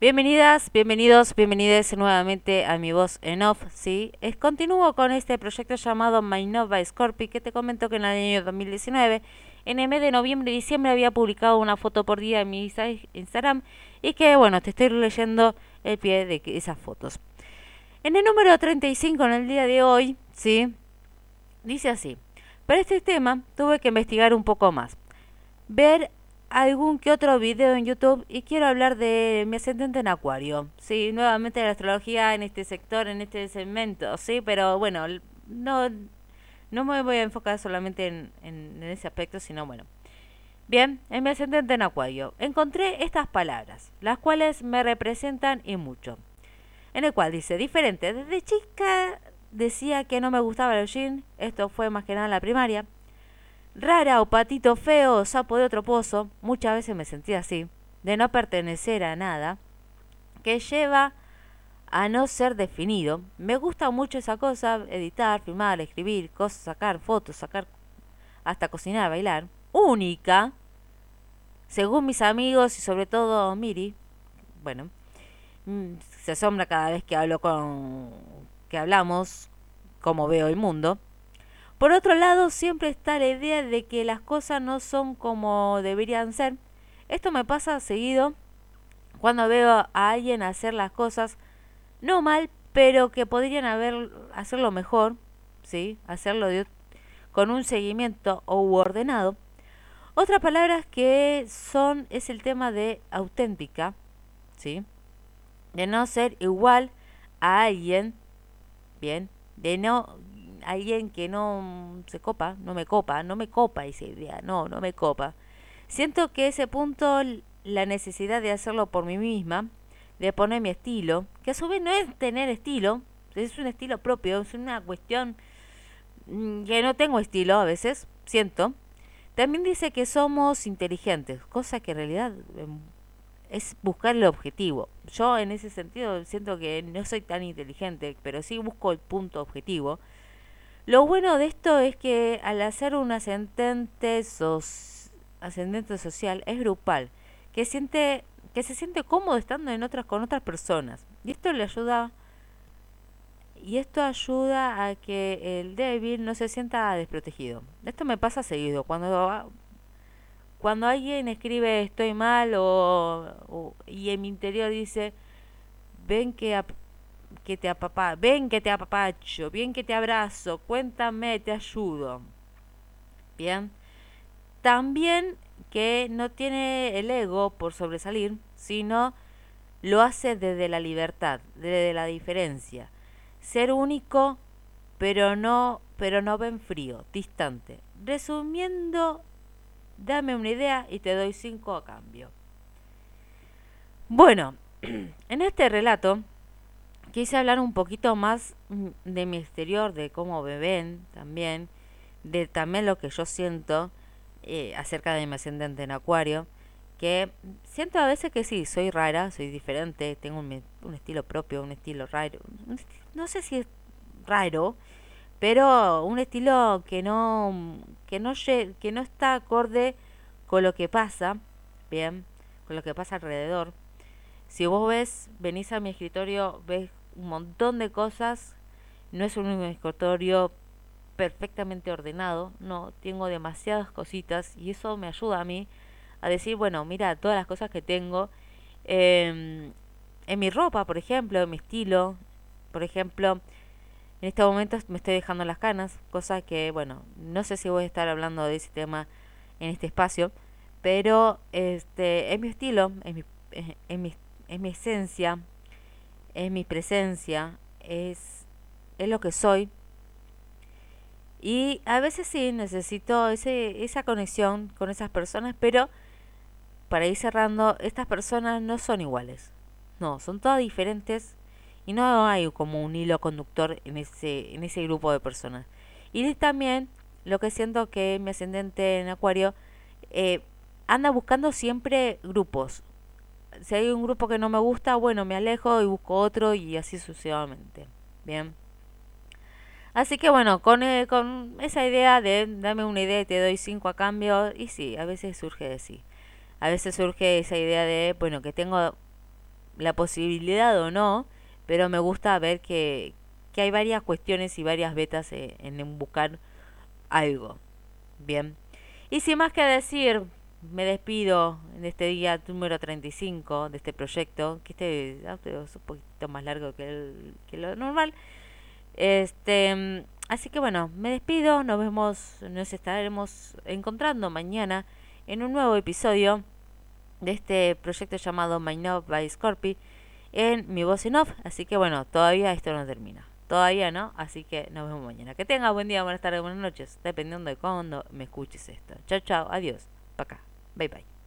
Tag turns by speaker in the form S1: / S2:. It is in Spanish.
S1: Bienvenidas, bienvenidos, bienvenidas nuevamente a mi voz en off, ¿sí? Continúo con este proyecto llamado My Nova Scorpio que te comento que en el año 2019, en el mes de noviembre y diciembre había publicado una foto por día en mi Instagram y que, bueno, te estoy leyendo el pie de esas fotos. En el número 35, en el día de hoy, ¿sí? Dice así, para este tema tuve que investigar un poco más, ver algún que otro video en YouTube y quiero hablar de mi ascendente en Acuario. Sí, nuevamente la astrología en este sector, en este segmento, sí, pero bueno, no, no me voy a enfocar solamente en, ese aspecto, sino bueno. Bien, en mi ascendente en Acuario encontré estas palabras, las cuales me representan y mucho. En el cual dice, diferente, desde chica decía que no me gustaba el jean, esto fue más que nada la primaria rara o patito feo sapo de otro pozo, muchas veces me sentía así, de no pertenecer a nada, que lleva a no ser definido. Me gusta mucho esa cosa, editar, filmar, escribir, cosas, sacar fotos, sacar hasta cocinar, bailar. Única, según mis amigos y sobre todo Miri, bueno, mm, se asombra cada vez que hablo con que hablamos cómo veo el mundo. Por otro lado, siempre está la idea de que las cosas no son como deberían ser. Esto me pasa seguido cuando veo a alguien hacer las cosas no mal, pero que podrían haber hacerlo mejor, ¿sí? Hacerlo con un seguimiento o ordenado. Otras palabras que son es el tema de auténtica, ¿sí? De no ser igual a alguien, bien, de no alguien que no se copa, no me copa, no me copa esa idea, no, no me copa. Siento que ese punto, la necesidad de hacerlo por mí misma, de poner mi estilo, que a su vez no es tener estilo, es un estilo propio, es una cuestión mm, que no tengo estilo a veces, siento. También dice que somos inteligentes, cosa que en realidad em, es buscar el objetivo. Yo en ese sentido siento que no soy tan inteligente, pero sí busco el punto objetivo. Lo bueno de esto es que al hacer un ascendente, ascendente social es grupal, que siente que se siente cómodo estando en otras con otras personas. Y esto le ayuda y esto ayuda a que el débil no se sienta desprotegido. Esto me pasa seguido cuando cuando alguien escribe estoy mal o, y en mi interior dice ven que que te apapa, ven que te apapacho, bien que te abrazo, cuéntame, te ayudo. Bien. También que no tiene el ego por sobresalir, sino lo hace desde la libertad, desde la diferencia. Ser único, pero no, pero no ven frío, distante. Resumiendo, dame una idea y te doy cinco a cambio. Bueno, en este relato quise hablar un poquito más mm, de mi exterior, de cómo me ven también, de también lo que yo siento eh, acerca de mi ascendente en acuario, que siento a veces que sí, soy rara, soy diferente, tengo un, estilo propio, un estilo raro, no sé si es raro, pero un estilo que no, que no, que no está acorde con lo que pasa, bien, con lo que pasa alrededor. Si vos ves, venís a mi escritorio, ves un montón de cosas. No es un escritorio perfectamente ordenado, no, tengo demasiadas cositas y eso me ayuda a mí a decir, bueno, mira, todas las cosas que tengo em, en mi ropa, por ejemplo, en mi estilo, por ejemplo, en este momento me estoy dejando las canas, cosa que, bueno, no sé si voy a estar hablando de ese tema en este espacio, pero este es mi estilo, es mi, es mi, es mi esencia, es mi presencia, es, es lo que soy. Y a veces sí necesito ese, esa conexión con esas personas, pero para ir cerrando, estas personas no son iguales. No, son todas diferentes y no hay como un hilo conductor en ese, en ese grupo de personas. Y también lo que siento que mi ascendente en Acuario eh, anda buscando siempre grupos, si hay un grupo que no me gusta, bueno, me alejo y busco otro y así sucesivamente. Bien. Así que bueno, con, eh, con esa idea de dame una idea y te doy cinco a cambio, y sí, a veces surge de sí. A veces surge esa idea de, bueno, que tengo la posibilidad o no, pero me gusta ver que, que hay varias cuestiones y varias betas eh, en buscar algo. Bien. Y sin más que decir, me despido en este día número 35 de este proyecto, que este es un poquito más largo que, el, que lo normal. Este, así que bueno, me despido, nos vemos, nos estaremos encontrando mañana en un nuevo episodio de este proyecto llamado My Love by Scorpy en mi voz en off, así que bueno, todavía esto no termina. Todavía no, así que nos vemos mañana. Que tenga buen día, buenas tardes, buenas noches, dependiendo de cuándo me escuches esto. Chao, chao, adiós, pa' acá, bye bye.